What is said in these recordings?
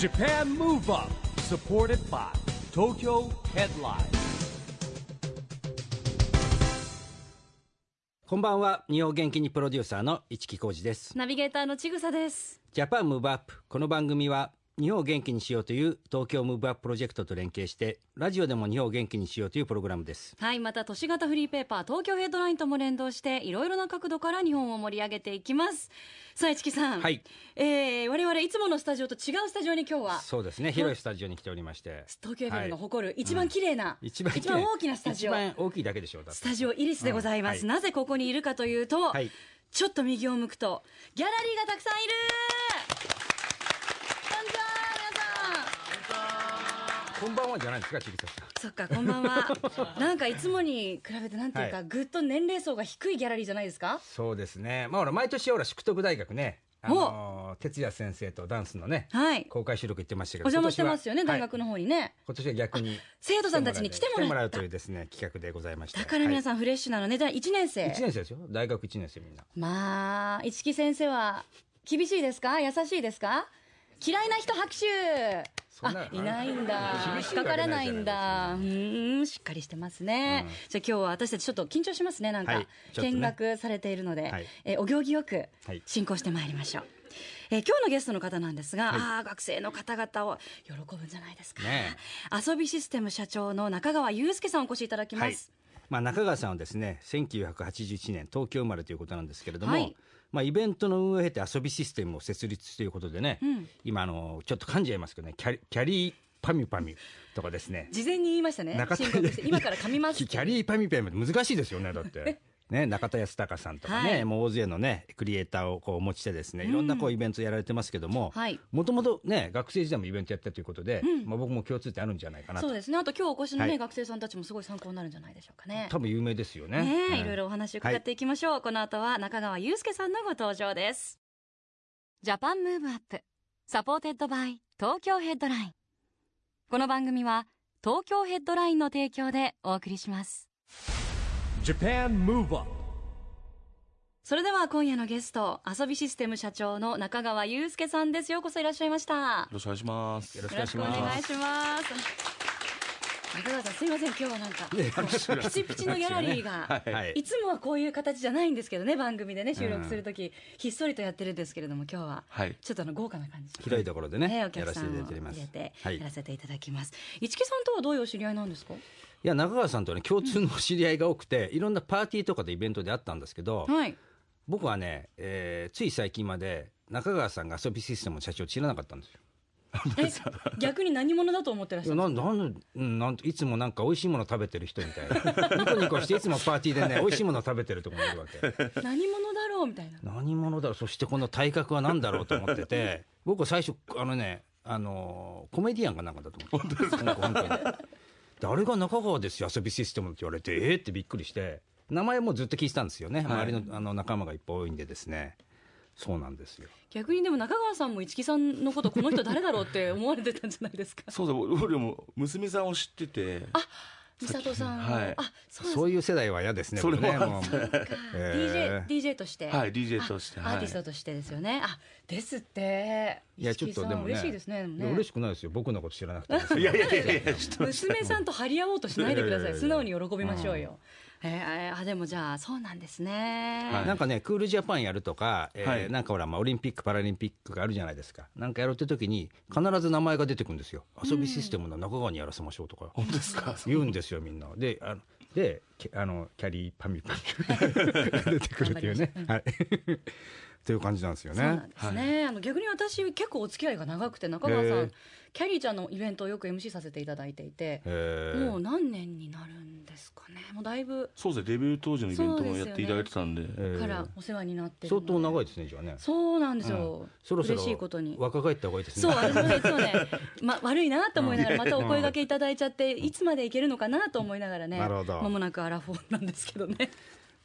Japan Move Up supported by Tokyo Headline. こんばんは。日本元気にプロデューサーの一木広治です。ナビゲーターのちぐさです。 Japan Move Up この番組は日本を元気にしようという東京ムーブアッププロジェクトと連携してラジオでも日本を元気にしようというプログラムです。はい、また都市型フリーペーパー東京ヘッドラインとも連動していろいろな角度から日本を盛り上げていきます。さあ、市木さん。はい。えー、我々いつものスタジオと違うスタジオに今日は。そうですね。広いスタジオに来ておりまして。東京 FM が誇る一番綺麗な、一番一番大きなスタジオ。一番大きいだけでしょうスタジオイリスでございます。うんなぜここにいるかというと、はい。ちょっと右を向くとギャラリーがたくさんいる。こんばんはじゃないですかちぎささん。そっか、こんばんは。なんかいつもに比べてなんていうか、はい。ぐっと年齢層が低いギャラリーじゃないですか？そうですね。まあほら毎年ほら淑徳大学ねあの哲也先生とダンスのねはい。公開収録行ってましたけどお邪魔してますよね、大学の方にね。今年は逆に生徒さんたちに来てもらった。来てもらうというですね企画でございました。だから皆ん、さんフレッシュなのね。じゃあ1年生。1年生ですよ。大学1年生みんな。まあ、市木先生は厳しいですか？優しいですか？嫌いな人拍手あ、いないんだ。引っかからないんだ。うーん、しっかりしてますね。うんじゃあ今日は私たちちょっと緊張しますね、なんか。見学されているので、はいえーお行儀よくはい進行してまいりましょう。えー今日のゲストの方なんですが、はいああ、学生の方々を喜ぶんじゃないですか。ね遊びシステム社長の中川祐介さんお越しいただきまはいす。まあ、中川さんはですね1981年東京生まれということなんですけれども、はいまあ、イベントの運営を経て遊びシステムを設立ということでね、うん今あのちょっと噛んじゃいますけどねキャリキャリーパミュパミュとかですね事前に言いましたね。中田今から噛みますキ。ャリーパミュパミュって難しいですよねだって。ね、中田康隆さんとかね、はいもう大勢のねクリエイターをこうお持ちしてですねいろんなこうイベントやられてますけどもはいもともとね学生時代もイベントやったということで、まあ、僕も共通点あるんじゃないかなとそうですね。あと今日お越しのね、はい学生さんたちもすごい参考になるんじゃないでしょうかね。多分有名ですよね。ねえ、うんいろいろお話を伺っていきましょう。この後は中川祐介さんのご登場です。ジャパンムーブアップ、Supported by 東京ヘッドライン。この番組は東京ヘッドラインの提供でお送りします。Japan Move Up それでは今夜のゲスト、アソビシステム社長の中川悠介さんです。ようこそいらっしゃいました。よろしくお願いします。よろしくよろしくお願いします。中川さん、すいません、今日はなんか、ピチピチのギャラリーが、はいいつもはこういう形じゃないんですけどね、番組でね、収録するとき、ひっそりとやってるんですけれども、今日は、はい。ちょっとあの豪華な感じで。広いところでね、ね、お客さんを。入れてはい、いやらせていただきます。市木さんとはどういうお知り合いなんですか？や中川さんとね共通の知り合いが多くて、いろんなパーティーとかでイベントであったんですけど、はい。僕はね、えーつい最近まで中川さんが遊びシステムの社長を知らなかったんですよ。え、逆に何者だと思ってらっしゃる。なんなんいつもなんか美味しいもの食べてる人みたいな ニコニコしていつもパーティーでね美味しいもの食べてるとこ見るわけ何者だろうみたいな。何者だろう？そしてこの体格は何だろうと思ってて僕は最初あのねあのーコメディアンかなんかだと思って本当です本当にであれが中川ですよ遊びシステムって言われてえー、ってびっくりして名前もずっと聞いてたんですよね、はい。周りのあの仲間がいっぱい多いんでですね。そうなんですよ。逆にでも中川さんも市木さんのこと、この人誰だろうって思われてたんじゃないですか？そうだ、俺も娘さんを知ってて。美里さんを。はいあ、そういう世代は嫌ですねそれねもうえ DJ、ー DJ として。はい、DJ として。アはいーティストとしてですよね。あ、ですって。いやちょっとでもね嬉しいですね。嬉しくないですよ僕のこと知らなくても いやいやいや娘さんと張り合おうとしないでください。素直に喜びましょうよ。えー、あ、でもじゃあ、そうなんですね。はいなんかね、クールジャパンやるとか、えーはいなんかほら、まあ、オリンピック・パラリンピックがあるじゃないですか。なんかやるって時に、必ず名前が出てくるんですよ。遊びシステムの中川にやらせましょうとか。本当ですか？言うんですよ、みんな。で、あの、で、きあの、キャリーパミュパミが 出てくるっていうね。はい。っていう感じなんですよそうなねん。ですね。あの逆に私結構お付き合いが長くて中川さんへー、キャリーちゃんのイベントをよく MC させていただいていて、えーもう何年になるんですかね。もうだいぶそうですね、デビュー当時のイベントもやっていただいてたんで。えーからお世話になってる相。当長いですね、じゃあね。そうなんですうんよ。そろそろ嬉しいことに。若返った方がいいですね。そう、私もいつもね、ま、悪いなと思いながら、またお声掛けいただいちゃって、いつまでいけるのかなと思いながらね、まもなくアラフォーなんですけどね。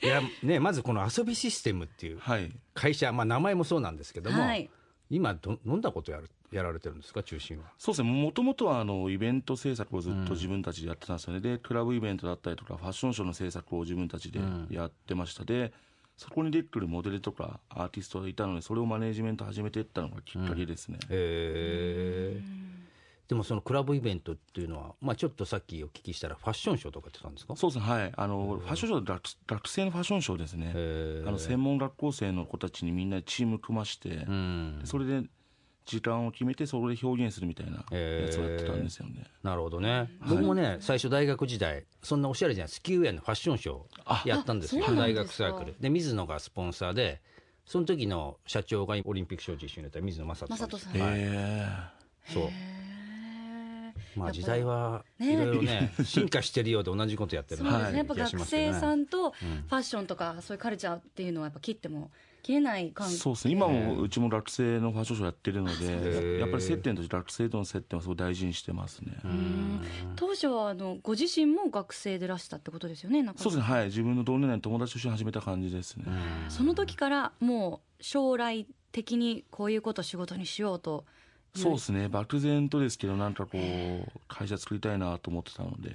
いや、ね、まずこの遊びシステムっていうはい。会社、まあ名前もそうなんですけども、はい。今ど、どんなことやる、やられてるんですか、中心は？そうですね、もともとはあのイベント制作をずっと自分たちでやってたんですよね、でクラブイベントだったりとか、ファッションショーの制作を自分たちでやってました、でそこに出てくるモデルとかアーティストがいたのでそれをマネージメント始めていったのがきっかけですね、へえでもそのクラブイベントっていうのは、まあ、ちょっとさっきお聞きしたらファッションショーとかやってたんですか？そうですねはい。あのファッションショー学学生のファッションショーですね。あの専門学校生の子たちにみんなでチーム組まして、うん。それで時間を決めてそれで表現するみたいなやつをやってたんですよね、なるほどね、僕もね最初大学時代そんなおしゃれじゃないスキーウェアのファッションショーやったんですよ。大学サークル。で水野がスポンサーでその時の社長がオリンピック招致一緒にやった水野正人さんはい。へそうまあやっぱ時代はね。いろいろね進化してるようで同じことやってるなそうですね、やっぱ学生さんとファッションとかそういうカルチャーっていうのはやっぱ切っても切れない関係そうですね。今もうちも学生のファッションショーやってるのーでやっぱり接点として学生との接点はすごい大事にしてますね、うん当初はあのご自身も学生でらしたってことですよね中そうですね。はい。自分の同年代の友達と一緒に始めた感じですね、その時からもう将来的にこういうことを仕事にしようとそうですね。漠然とですけどなんかこう会社作りたいなと思ってたので、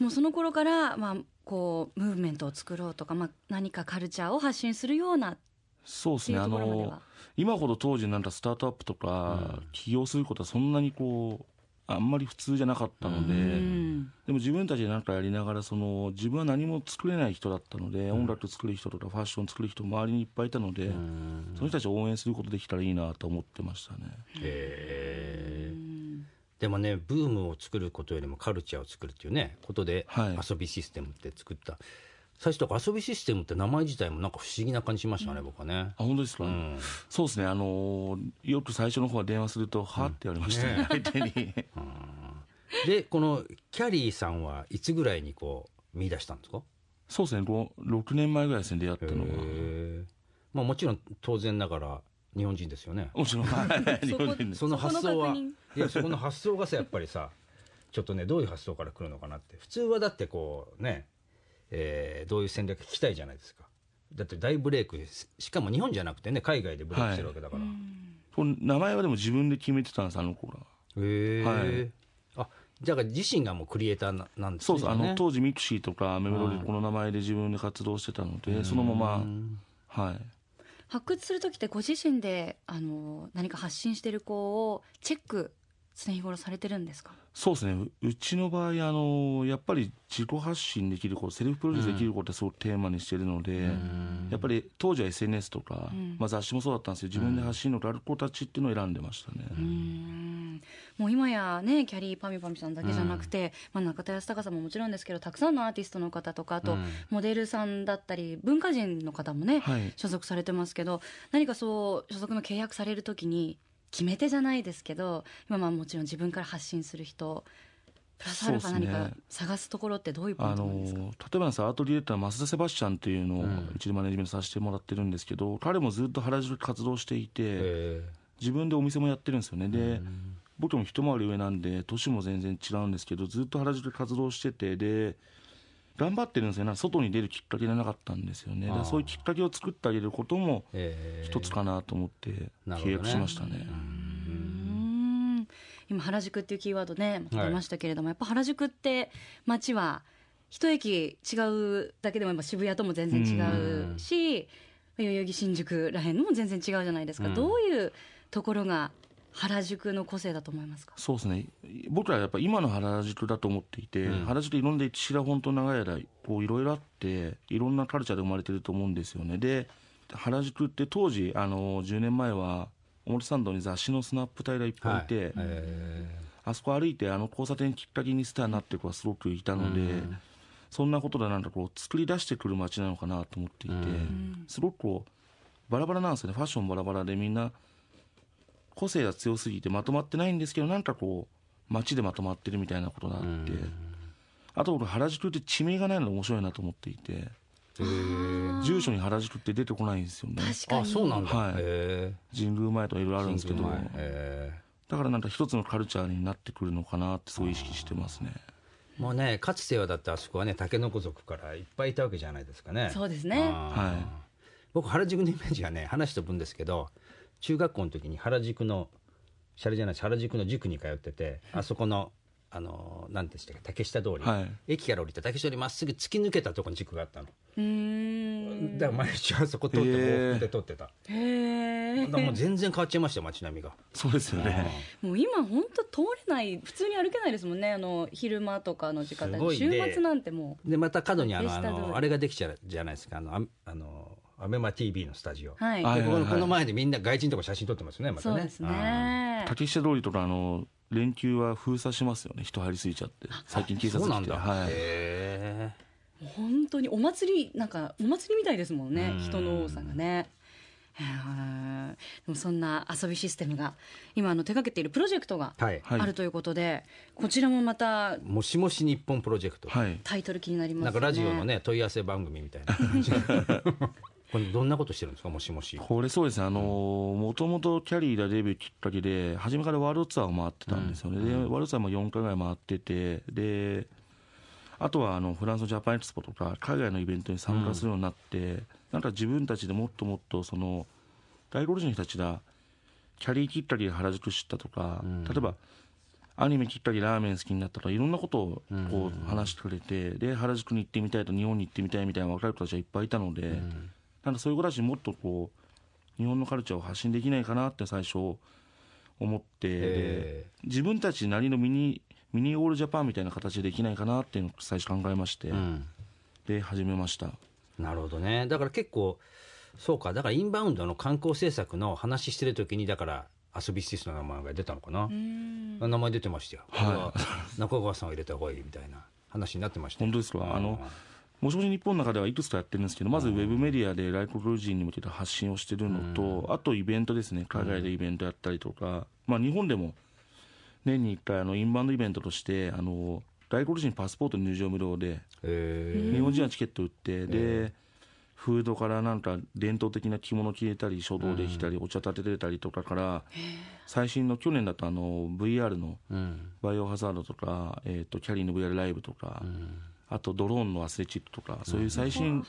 もうその頃から、まあ、こうムーブメントを作ろうとか、まあ、何かカルチャーを発信するようなっそうですね。あのは今ほど当時なんかスタートアップとか起業することはそんなにこうあんまり普通じゃなかったので、うん。でも自分たちで何かやりながらその自分は何も作れない人だったので、音楽作る人とかファッション作る人周りにいっぱいいたので、その人たちを応援することできたらいいなと思ってましたね。へーでもねブームを作ることよりもカルチャーを作るっていうねことで、はい。遊びシステムって作った最初とか遊びシステムって名前自体もなんか不思議な感じしましたね、僕はね。あ本当ですか、うん。そうですね。あのーよく最初の方は電話すると「は?」って言われましたね、相手に。でこのキャリーさんはいつぐらいにこう見出したんですか？そうですね。ご6年前ぐらいですね出会ったのは。まあもちろん当然ながら日本人ですよね。もちろん。はい日本人です。その発想はいやそこの発想がさやっぱりさちょっとねどういう発想から来るのかなって。普通はだってこうね、えーどういう戦略聞きたいじゃないですか。だって大ブレイクししかも日本じゃなくてね海外でブレイクしてるわけだから、この名前はでも自分で決めてたんですあの子が。へえ、はい。あじゃあ自身がもうクリエイターななんですそうです、あのね。当時ミクシィとかアメブロでこの名前で自分で活動してたので、そのままはい。発掘する時ってご自身であの何か発信してる子をチェック常日頃されてるんですか？そうですね。ううちの場合あのやっぱり自己発信できることセルフプロデュースできることってすごくテーマにしてるので、やっぱり当時は SNS とか、まあ、雑誌もそうだったんですけど自分で発信のある子たちっていうのを選んでましたね、うん。もう今やねキャリーパミュパミュさんだけじゃなくて、まあ、中田康隆さんももちろんですけどたくさんのアーティストの方とかあと、うん。モデルさんだったり文化人の方もね、はい。所属されてますけど何かそう所属の契約されるときに決め手じゃないですけど今まあもちろん自分から発信する人プラスアルファ何か探すところってどういうポインあのトなんですか、例えばなんですアートディレクターの増田セバスチャンっていうのをん。うちでマネジメントさせてもらってるんですけど、彼もずっと原宿で活動していて、へ自分でお店もやってるんですよね。で、僕も一回り上なんで年も全然違うんですけどずっと原宿で活動しててで頑張ってるんですよなんか外に出るきっかけがなかったんですよね。そういうきっかけを作ってあげることもえ一つかなと思って契約しましたね。うん。今原宿っていうキーワードね出ましたけれども、やっぱ原宿って街は一駅違うだけでもやっぱ渋谷とも全然違うし代々木新宿らへんのも全然違うじゃないですか、うん。どういうところが原宿の個性だと思いますか？そうですね。僕らはやっぱ今の原宿だと思っていて、うん。原宿いろんな歴史が本当長い間こういろいろあっていろんなカルチャーで生まれてると思うんですよね。で原宿って当時あの10年前は表参道に雑誌のスナップ隊がいっぱいいて、えあそこ歩いてあの交差点きっかけにスターになってる子がすごくいたので、そんなことでなんかこう作り出してくる街なのかなと思っていて、すごくこうバラバラなんですよね。ファッションバラバラでみんな個性が強すぎてまとまってないんですけどなんかこう街でまとまってるみたいなことがあって、あと僕原宿って地名がないのが面白いなと思っていて住所に原宿って出てこないんですよね。確かにあそうなんだ、はい。へ神宮前とかいろいろあるんですけどだからなんか一つのカルチャーになってくるのかなってそう意識してますね。ーもうねかつてはだってあそこはね竹の子族からいっぱいいたわけじゃないですかね。そうですね。はい。僕原宿のイメージはね話飛ぶんですけど中学校の時に原宿のシャレじゃない原宿の塾に通っててあそこのあのなんてしたっけ竹下通り、はい。駅から降りて竹下通りまっすぐ突き抜けたところに塾があったの。うーん。だから毎日あそこ撮って往復で撮ってた。へえもう全然変わっちゃいましたよ街並みが。そうですよね。もう今本当通れない普通に歩けないですもんねあの昼間とかの時間帯。週末なんてもでまた角にあのあれができちゃうじゃないですか。あのああのアベマ t v のスタジオ、うはい、このこの前でみんな外人とか写真撮ってますねまたね。そうですね。竹下通りとかあの連休は封鎖しますよね。人入りすぎちゃって。最近警察来て。そうなんだ、はい。本当にお祭りなんかお祭りみたいですもんね。うん。人の多さがね。でもそんな遊びシステムが今あの手掛けているプロジェクトがあるということで、こちらもまたもしもし日本プロジェクト、はい。タイトル気になりますね。なんかラジオのね問い合わせ番組みたいな これどんなことしてるんですか？もしもし。これそうですね。あのもともとキャリーがデビューきっかけで初めからワールドツアーを回ってたんですよね、でワールドツアーも4回ぐらい回っててであとはあのフランスのジャパンエクスポとか海外のイベントに参加するようになって、なんか自分たちでもっともっとその外国人の人たちがキャリーきっかけで原宿知ったとか、ん。例えばアニメきっかけでラーメン好きになったとかいろんなことをこう話してくれて、で原宿に行ってみたいと日本に行ってみたいみたいな若い子たちがいっぱいいたので、なんかそういう子たちにもっとこう日本のカルチャーを発信できないかなって最初思って、自分たちなりのミニミニオールジャパンみたいな形でできないかなっていうのを最初考えまして、ーうん。で始めました。なるほどね。だから結構そうか。だからインバウンドの観光政策の話してる時にだから遊び施設の名前が出たのかな、うん。名前出てましたよ、はい。中川さんを入れた方がいいみたいな話になってましたよ。本当ですか？あのもしもし日本の中ではいくつかやってるんですけどまずウェブメディアで外国人に向けて発信をしてるのと、あとイベントですね。海外でイベントやったりとか、まあ、日本でも年に1回あのインバウンドイベントとしてあの外国人パスポート入場無料でえ日本人はチケット売って、でフードからなんか伝統的な着物着れたり書道できたり、お茶立てれたりとかから最新の去年だとあの VR のバイオハザードとか、えー、とキャリーの VR ライブとか、あとドローンのアスレチックとかそういう最新、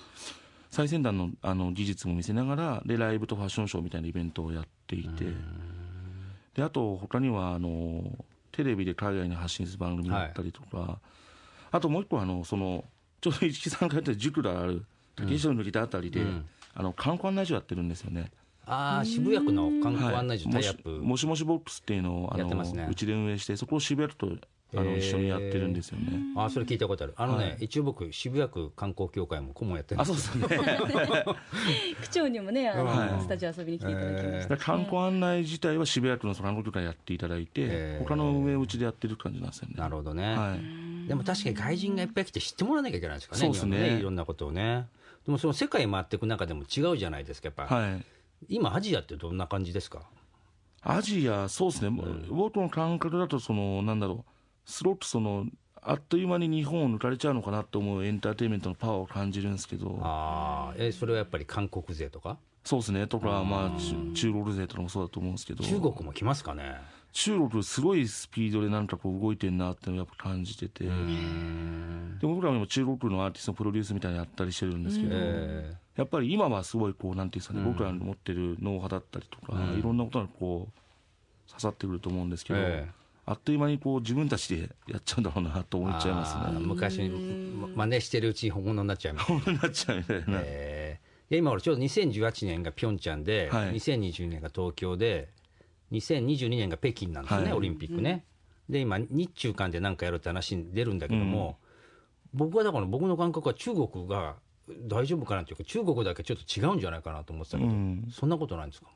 最先端のあの技術も見せながらでライブとファッションショーみたいなイベントをやっていて、であと他にはあのテレビで海外に発信する番組だったりとか、あともう一個あのそのちょうど市木さんがやってる塾がある竹下のギターあたりで、うん。あの観光案内所やってるんですよね。ああ渋谷区の観光案内所タもしイアップ、もしもしボックスっていうのをあのね。うちで運営してそこを渋谷区とあの一緒にやってるんですよね。あーそれ聞いたことある。あのね、はい。一応僕渋谷区観光協会も顧問やってるんあです。そうですね。区長にもねあの、はい。スタジオ遊びに来ていただきました、観光案内自体は渋谷区の観光協会やっていただいて、他の運営をうちでやってる感じなんですよね。なるほどね、はい。でも確かに外人がいっぱい来て知ってもらわなきゃいけないですからねそうですね。日本のいろんなことをね。でもその世界回っていく中でも違うじゃないですかやっぱ、はい。今アジアってどんな感じですか？アジア、そうですね、僕の感覚だと、その、なんだろう、すごくその、あっという間に日本を抜かれちゃうのかなと思うエンターテインメントのパワーを感じるんですけど、ああえそれはやっぱり韓国勢とか？そうですね、とか、まあ、ち中国勢とかもそうだと思うんですけど、中国も来ますかね？中国、すごいスピードでなんかこう動いてるなっていうのをやっぱ感じてて、で僕らも今中国のアーティストのプロデュースみたいなのやったりしてるんですけど、えやっぱり今はすごいこう、なんていうんですかね、僕らの持ってるノウハウだったりとか、いろんなことがこう、刺さってくると思うんですけど、ええあっという間にこう自分たちでやっちゃうんだろうなと思っちゃいますね。昔に真似してるうちに本物になっちゃいます、こうなっちゃうみたいな。えー今俺ちょうど2018年がピョンチャンで、はい。2020年が東京で2022年が北京なんですよね、はい。オリンピックね、で今日中間で何かやるって話に出るんだけども、僕はだから僕の感覚は中国が大丈夫かなっていうか中国だけちょっと違うんじゃないかなと思ってたけど、うん。そんなことないんですか、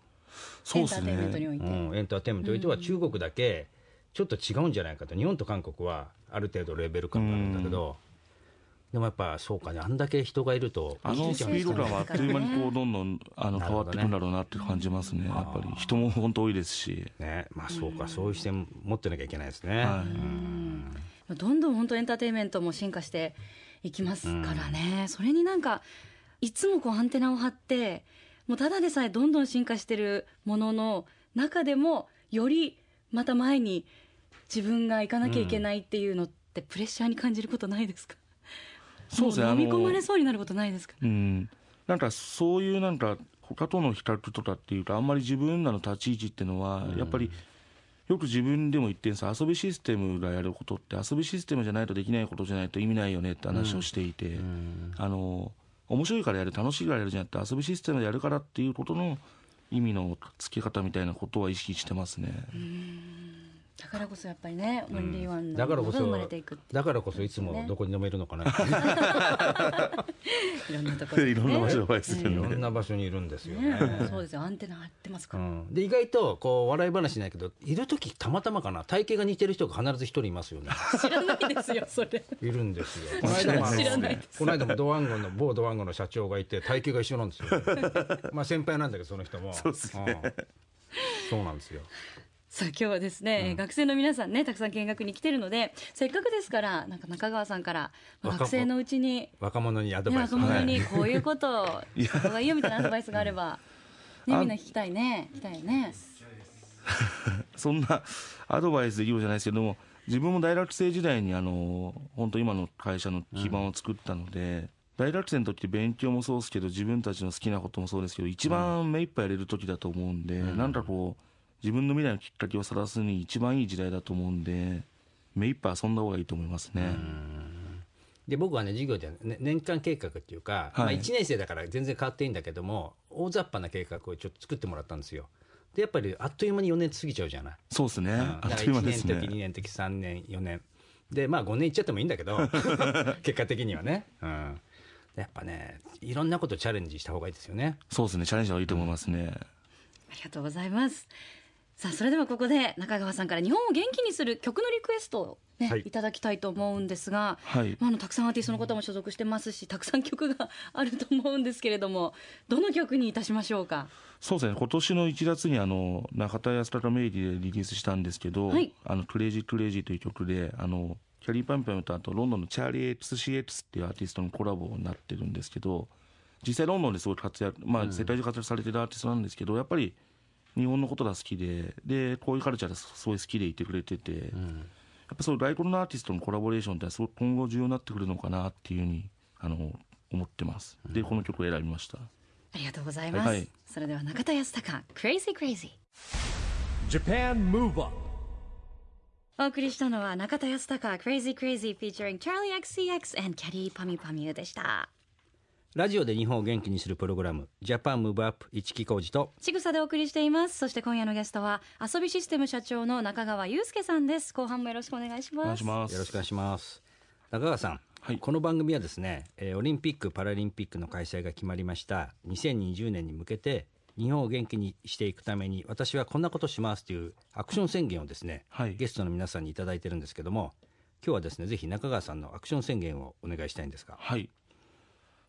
そうですエンターテインメントにね。おいて、うん、エンターテインメントにおいては中国だけちょっと違うんじゃないかと。日本と韓国はある程度レベル感があるんだけど、でもやっぱそうかねあんだけ人がいるとあのスピード感はあっという間にこうどんどんあの変わっていくんだろうなって感じますね。やっぱり人も本当多いですし。ね。まあそうか、そういう視点持ってなきゃいけないですね、はい。どんどん本当エンターテインメントも進化していきますからね、それになんかいつもこうアンテナを張ってもうただでさえどんどん進化してるものの中でもよりまた前に自分が行かなきゃいけないっていうのってプレッシャーに感じることないですか、そうですね。飲み込まれの、そうになることないですか？うん。なんかそういうなんか他との比較とかっていうかあんまり自分らの立ち位置っていうのはやっぱりよく自分でも言ってるんです。遊びシステムがやることって遊びシステムじゃないとできないことじゃないと意味ないよねって話をしていて、あの面白いからやる楽しいからやるじゃなくて遊びシステムでやるからっていうことの意味のつけ方みたいなことは意識してますね。だからこそやっぱりね、オンリーワンのだからこそものが生まれていくっていうだからこそいつもどこにでもいるのかな、いろんなところにね。いろんな場所を愛するいろんな場所にいるんですよね。ね。そうですよ。アンテナ張ってますから、うん、で意外とこう笑い話ないけどいる時たまたまかな。体型が似てる人が必ず一人いますよね。知らないですよそれ。いるんですよ。この間もあの知らないでこの間もドワンゴの某ドワンゴの社長がいて体型が一緒なんですよ。まあ先輩なんだけどその人も。そうですね、そうなんですよさあ今日はですね、学生の皆さんねたくさん見学に来てるのでせっかくですからなんか中川さんから、まあ若学生のうちに若者にアドねバイス。若者はい。にこういうことをした方がいいよみたいなアドバイスがあれば、ね、あみんな聞きたいね。聞きたいよね。そんなアドバイスできるじゃないですけども、自分も大学生時代にあの本当今の会社の基盤を作ったので、大学生の時って勉強もそうですけど自分たちの好きなこともそうですけど一番目いっぱいやれる時だと思うんで、なんかこう自分の未来のきっかけを探すに一番いい時代だと思うんで目いっぱい遊んだ方がいいと思いますね。で僕はね授業で、ね、年間計画っていうか、まあ、1年生だから全然変わっていいんだけども大雑把な計画をちょっと作ってもらったんですよ。でやっぱりあっという間に4年過ぎちゃうじゃない。そうですね。うん。あっという間1です年の時ね。2年の時3年4年。でまあ5年いっちゃってもいいんだけど 結果的にはね、うん、やっぱねいろんなことチャレンジした方がいいですよね。そうですね。チャレンジはいいと思いますね。ありがとうございますさあそれではここで中川さんから日本を元気にする曲のリクエストをね、はい。い、ただきたいと思うんですが、はい。まあ、あのたくさんアーティストの方も所属してますしたくさん曲があると思うんですけれどもどの曲にいたしましょうか？そうですね。今年の1月にあの中田ヤスタカ名義でリリースしたんですけど「はい。あの Crazy Crazy」という曲であのきゃりーぱみゅぱみゅとあとロンドンのチャーリー XCX っていうアーティストのコラボになってるんですけど実際ロンドンですごい活躍、まあ、世界中活躍されてるアーティストなんですけど、やっぱり日本のことが好きででこういうカルチャーがすごい好きでいてくれてて、やっぱそういう外国のアーティストのコラボレーションってのはすごく今後重要になってくるのかなっていうふうにあの思ってます。でこの曲を選びました。ありがとうございます、はい。それでは中田康隆 Crazy Crazy Japan Move Up お送りしたのは中田康隆 Crazy Crazy featuring Charlie XCX and Caddy パミュパミュでしたラジオで日本を元気にするプログラム「ジャパンムーブアップ一木工事とちぐさでお送りしています。そして今夜のゲストは遊びシステム社長の中川祐介さんです。後半もよろしくお願いします。お願いします。よろしくお願いします。中川さん、はい。この番組はですね、えーオリンピック・パラリンピックの開催が決まりました。2020年に向けて日本を元気にしていくために私はこんなことしますというアクション宣言をですね、はい。ゲストの皆さんに頂いてるんですけども今日はですねぜひ中川さんのアクション宣言をお願いしたいんですが。はい。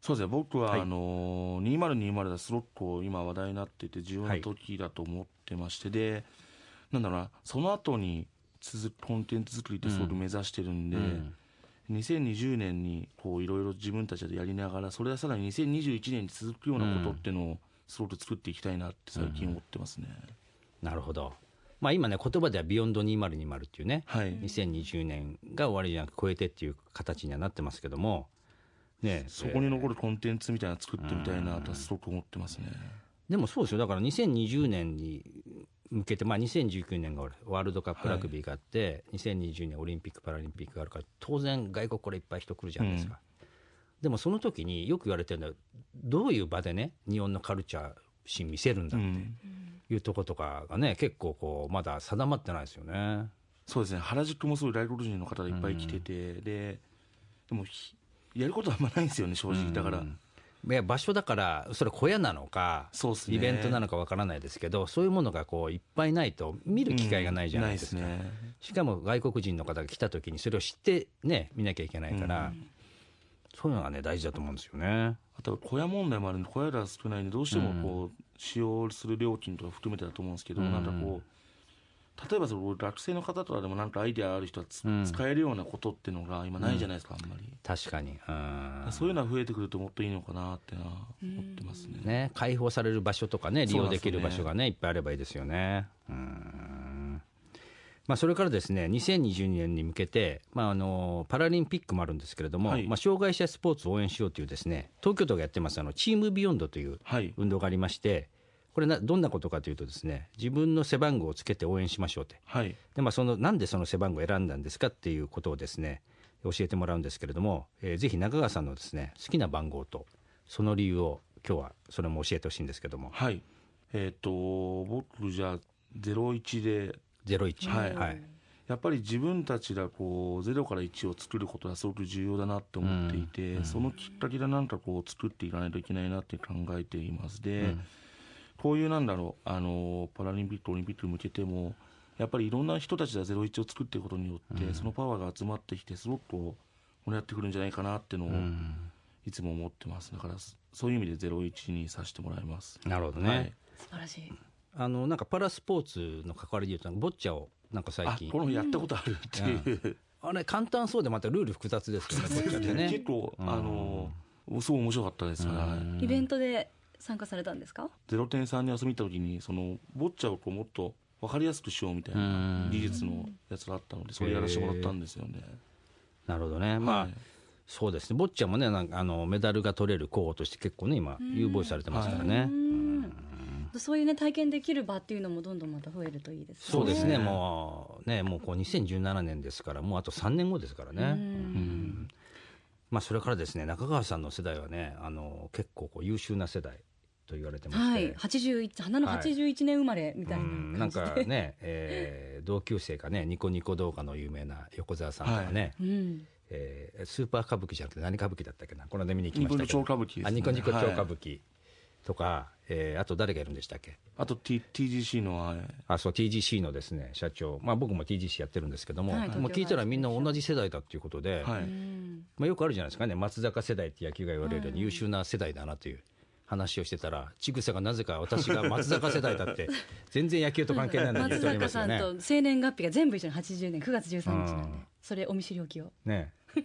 そうですね、僕は、はい。あのー、2020でスロット今話題になってて重要な時だと思ってまして、で、なんだろうな、その後に続くコンテンツ作りってすごく目指してるんで、うん。2020年にこういろいろ自分たちでやりながら、それはさらに2021年に続くようなことっていうのをすごく作っていきたいなって最近思ってますね。なるほど。まあ今ね言葉では「ビヨンド2020」っていうね、はい。2020年が終わりじゃなく超えてっていう形にはなってますけどもねそこに残るコンテンツみたいなの作ってみたいなとはすごく思ってますね。でもそうですよ。だから2020年に向けて、まあ、2019年がワールドカップラグビーがあって、2020年オリンピック・パラリンピックがあるから当然外国からいっぱい人来るじゃないですか、でもその時によく言われてるのはどういう場でね日本のカルチャーシーン見せるんだっうん。ていうとことかがね結構こうまだ定まってないですよね。そうですね。原宿もすごい外国人の方がいっぱい来てて、ででもひやることはあんまないんですよね正直。だから、いや場所だからそれ小屋なのかそうっすね。イベントなのかわからないですけどそういうものがこういっぱいないと見る機会がないじゃないですか、うんすね。しかも外国人の方が来た時にそれを知ってね見なきゃいけないから、そういうのがね大事だと思うんですよね。あと小屋問題もあるんで小屋が少ないんでどうしてもこう、使用する料金とか含めてだと思うんですけど、うんなんかこう例えばその学生の方とかでもなんかアイデアある人はつ、うん。使えるようなことっていうのが今ないじゃないですか、あんまり。確かに、うん。そういうのは増えてくるともっといいのかなってのは思ってますね、ね、開放される場所とかね利用できる場所がねいっぱいあればいいですよね。うん。まあ、それからですね2022年に向けて、まあ、あのパラリンピックもあるんですけれども、はい。まあ、障害者スポーツを応援しようというですね東京都がやってますあのチームビヨンドというはい。運動がありましてこれなどんなことかというとですね自分の背番号をつけて応援しましょうって。はい。で、まあ、そのなんでその背番号を選んだんですかっていうことをですね教えてもらうんですけれども、えーぜひ中川さんのですね好きな番号とその理由を今日はそれも教えてほしいんですけども。はい。えっ、と僕じゃあ01で。01はい。はい。やっぱり自分たちがこう0から1を作ることはすごく重要だなって思っていて、そのきっかけでなんかこう作っていかないといけないなって考えています。で、こういうなんだろうあのパラリンピックオリンピックに向けてもやっぱりいろんな人たちが01を作っていくことによって、そのパワーが集まってきてすごくこう盛り上がってくるんじゃないかなっていうのをいつも思ってます。だからそういう意味で01にさせてもらいます。なるほどね、はい。素晴らしい。あのなんかパラスポーツの関わりでいうとボッチャをなんか最あ近このやったことあるっていう、あれ簡単そうでまたルール複雑ですよねボッチャってね。結構、あのすごい面白かったです、はいイベントで参加されたんですか？ゼロ点3に遊びに行った時にそのボッチャをこうもっと分かりやすくしようみたいな技術のやつがあったのでそれやらせてもらったんですよね。なるほどね。まあ、はい。そうですね。ボッチャもねなんかあのメダルが取れる候補として結構ね今有望視されてますからね、うん。そういうね体験できる場っていうのもどんどんまた増えるといいですね。そうですね。もうねもうこう2017年ですからもうあと3年後ですからね、うん。まあそれからですね中川さんの世代はねあの結構こう優秀な世代と言われてまして、はい。81花の81年生まれみたいなうん。なんかね、えー同級生がねニコニコ動画の有名な横澤さんとかね、うん。えースーパー歌舞伎じゃなくて何歌舞伎だったっけな？この間見に行きニましたけど。コニコ超歌舞伎ですね。あニコニコ超歌はい。舞伎とか、えーあと誰がいるんでしたっけ？あと、T、TGC のはいあそう TGC のですね社長、まあ、僕も TGC やってるんですけども、はい。もう聞いたらみんな同じ世代だっていうことで、はい。うん。まあ、よくあるじゃないですかね。松坂世代って野球が言われるように優秀な世代だなという話をしてたらちぐさがなぜか私が松坂世代だって 全然野球と関係ないのに言松っておりま坂さん。と生年月日が全部一緒に80年9月13日なんでうん。それお見知りおきを。ね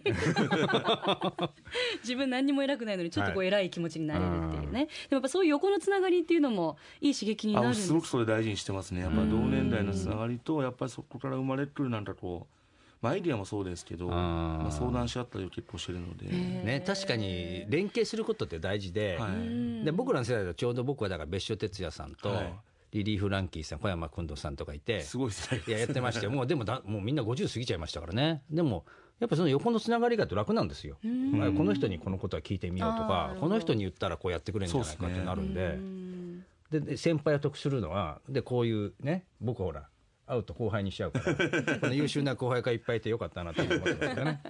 自分何にも偉くないのにちょっとこう偉い気持ちになれるっていうね、でもやっぱそういう横のつながりっていうのもいい刺激になるんあですすごくそれ大事にしてますね。やっぱり同年代のつながりとやっぱりそこから生まれてくるなんかこう、まあ、アイディアもそうですけど、んまあ、相談し合ったりを結構してるので、ね確かに連携することって大事で,、はい。で僕らの世代だとちょうど僕はだから別所哲也さんと、はい。リリー・フランキーさん小山君堂さんとかいてすごい世代いややってましたよ。もうでもだもうみんな50過ぎちゃいましたからね。でもやっぱその横のつながりが楽なんですよ、まあこの人にこのことは聞いてみようとかこの人に言ったらこうやってくれるんじゃないかってなるんで。うん。でで先輩を得するのはでこういうね僕ほら会うと後輩にしちゃうから。この優秀な後輩がいっぱいいてよかったなと思ってますよね。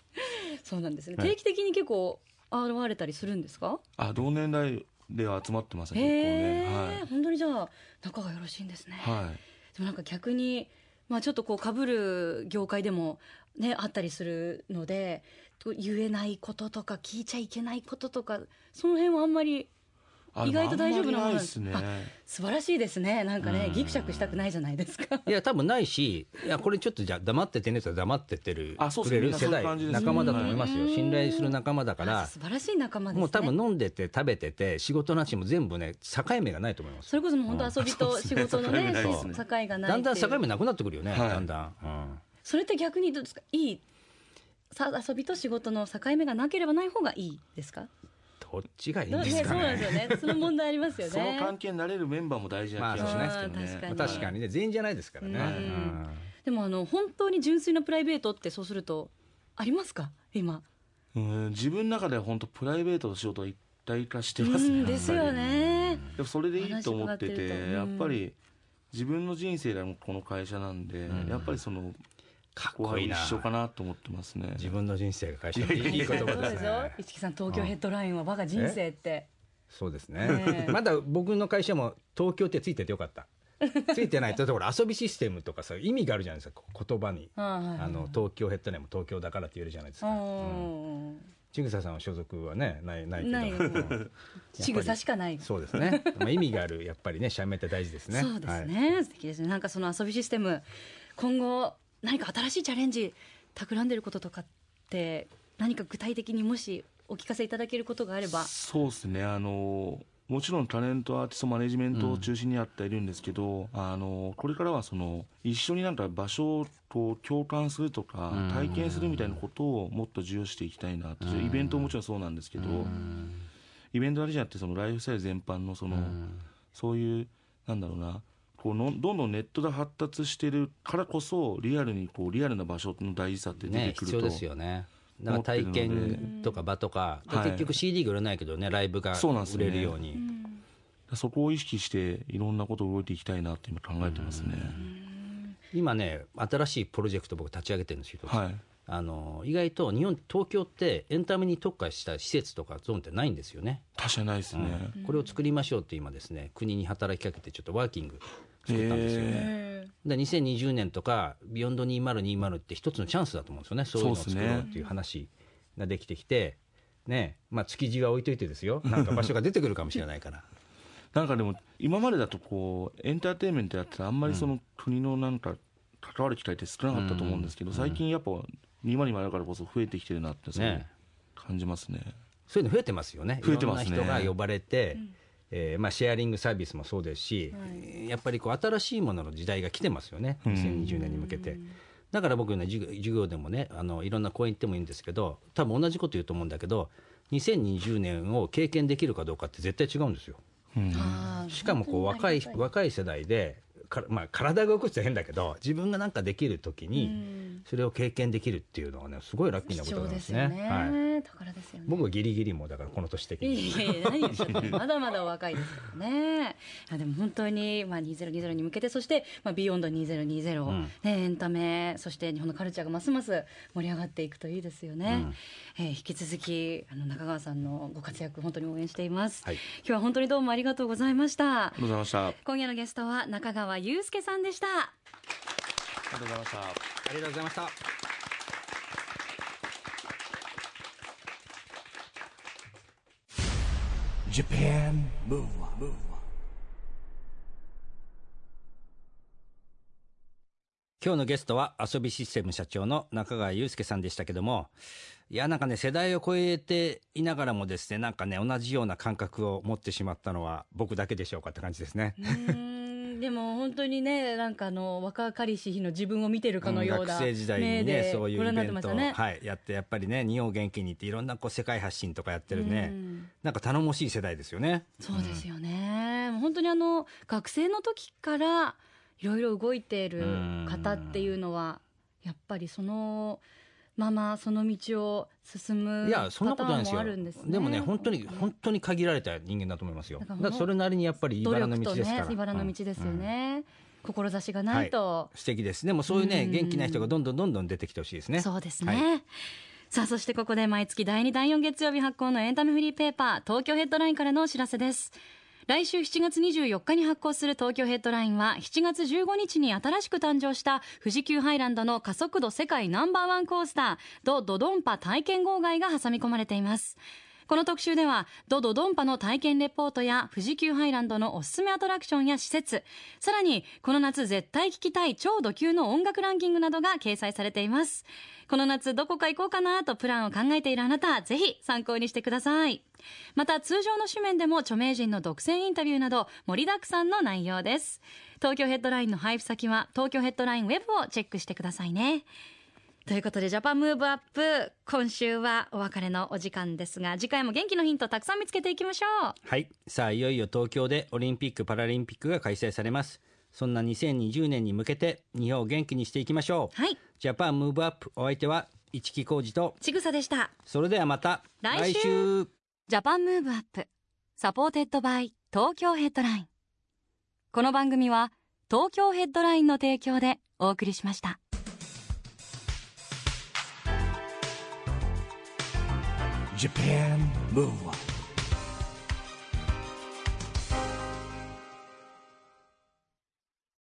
そうなんですね、はい。定期的に結構現れたりするんですか？あ同年代では集まってますねへ結構本当にじゃあ仲がよろしいんですね、はい、はいでもなんか逆に、まあ、ちょっとこうかぶる業界でもねあったりするのでと言えないこととか聞いちゃいけないこととかその辺はあんまりあ意外と大丈夫なもんです。ね。あ素晴らしいですね。なんかねギクシャクしたくないじゃないですか。いや多分ないしいやこれちょっとじゃあ黙っててねと黙ってってるあそうっくれる世代仲間だと思いますよ。うん。信頼する仲間だから。素晴らしい仲間ですね。もう多分飲んでて食べてて仕事の話も全部ね境目がないと思います。それこそもう本当遊びと仕事のね境がない。だんだん境目なくなってくるよね、はい。だんだん、うん。それって逆にどうですか？いいさ遊びと仕事の境目がなければない方がいいですか？どっちがいいんねですかそうなんねですよね。その問題ありますよね。その関係になれるメンバーも大事な気がしますけどね、まあ確かにね。全員じゃないですからね、でもあの本当に純粋なプライベートってそうするとありますか今うん。自分の中では本当プライベートと仕事は一体化してうますね。ん。ですよね。でもそれでいいと思っててやっぱり自分の人生でもこの会社なんで、やっぱりそのかっこいいな。一緒かなと思ってますね。自分の人生が会社でいい言葉そうでですしょね市木さん東京ヘッドラインは我が人生って。そうですね、ねえ。まだ僕の会社も東京ってついててよかった。ついてない。とだから遊びシステムとかさ意味があるじゃないですか。言葉に、はいはいはい。あの東京ヘッドラインも東京だからって言えるじゃないですか、ちぐささんは所属はねないないけど。ない。うん。仕草しかない。そうですね、まあ、意味があるやっぱりね社名って大事ですね。そうですはい。ね、素敵ですね。なんかその遊びシステム今後何か新しいチャレンジ企んでることとかって何か具体的にもしお聞かせいただけることがあれば。そうですね。あのもちろんタレントアーティストマネジメントを中心にやっているんですけど、あのこれからはその一緒になんか場所をこう共感するとか体験するみたいなことをもっと重要視していきたいなってイベントももちろんそうなんですけどイベントだけじゃなくてそのライフスタイル全般のそのそういうなんだろうなこうのどんどんネットで発達してるからこそリアルにこうリアルな場所の大事さって出てくると、ね必要ですよね。なんか体思ってるので。験とか。場とか、はい。結局 CD が売れないけどねライブが売そうなんですよね。れるように。そこを意識していろんなことを動いていきたいなって今考えてますね、今ね新しいプロジェクト僕立ち上げてるんですよ、はい。あの意外と日本東京ってエンタメに特化した施設とかゾーンってないんですよね、確かにないですね、これを作りましょうって今ですね国に働きかけてちょっとワーキング作ったんですよね、えで2020年とかビヨンド2020って一つのチャンスだと思うんですよね。そういうのを作ろうっていう話ができてきてねまあ築地は置いといてですよ。なんか場所が出てくるかもしれないから。なんかでも今までだとこうエンターテインメントやっててあんまりその国のなんか関わる機会って少なかったと思うんですけど、最近やっぱ202だからこそ増えてきてるなってすごいね感じますね。そういうの増えてますよね。増えてますね。人が呼ばれて、えーまあ、シェアリングサービスもそうですし、やっぱりこう新しいものの時代が来てますよね。2020年に向けて。だから僕ね授業でもねあのいろんな講演行ってもいいんですけど多分同じこと言うと思うんだけど2020年を経験できるかどうかって絶対違うんですよ。しかもこう若い若い世代でか、まあ、体が動くって変だけど自分がなんかできる時にそれを経験できるっていうのはねすごいラッキーなことなんですすでよね。はいね宝ですよね僕はギリギリもだからこの年的いに。やいや何言ってんのまだまだお若いですからね。あでも本当に、まあ、2020に向けて、そして、まあ、ビヨンド2020、うんね、エンタメ、そして日本のカルチャーがますます盛り上がっていくといいですよね。えー引き続き、あの中川さんのご活躍、本当に応援しています。はい今日は本当にどうもありがとうございましたあ。りがとうございました今夜のゲストは中川祐介さんでした。がとうございましたありがとうございました。Japan Move Up, 今日のゲストは遊びシステム社長の中川祐介さんでしたけどもいやなんかね世代を超えていながらもですねなんかね同じような感覚を持ってしまったのは僕だけでしょうかって感じですね。でも本当にね、なんかあの若かりし日の自分を見てるかのような、学生時代にねそういうイベントね。はい、やってやっぱりね日本を元気にっていろんなこう世界発信とかやってるねうんなんか頼もしい世代ですよね。そうですよね、本当にあの学生の時からいろいろ動いている方っていうのはやっぱりそのままその道を進むいやそんなことないですよ。もあるんですね。でもね本当に本当に限られた人間だと思いますよ。だかららそれなりにやっぱり努茨の道ですから。ね茨の道ですようん。ね、志がないと、素敵です。でもそういうねうん。元気な人がどんどんどんどん出てきてほしいですね。そうですね、はい。さあそしてここで毎月第2第4月曜日発行のエンタメフリーペーパー東京ヘッドラインからのお知らせです来週7月24日に発行する東京ヘッドラインは7月15日に新しく誕生した富士急ハイランドの加速度世界ナンバーワンコースタード・ドドンパ体験号外が挟み込まれています。この特集では、ドドドンパの体験レポートや富士急ハイランドのおすすめアトラクションや施設、さらに、この夏絶対聴きたい超ド級の音楽ランキングなどが掲載されています。この夏どこか行こうかなとプランを考えているあなた、ぜひ参考にしてください。また、通常の紙面でも著名人の独占インタビューなど盛りだくさんの内容です。東京ヘッドラインの配布先は、東京ヘッドラインウェブをチェックしてくださいね。ということで、 Japan Move Up、今週はお別れのお時間ですが、次回も元気のヒントたくさん見つけていきましょう。はい。さあいよいよ東京でオリンピック・パラリンピックが開催されます。そんな2020年に向けて日本を元気にしていきましょう。はい。 Japan Move Up お相手は一木広治と。ちぐさでした。それではまた来週。 Japan Move Up supported by 東京ヘッドライン。この番組は東京ヘッドラインの提供でお送りしました Japan Move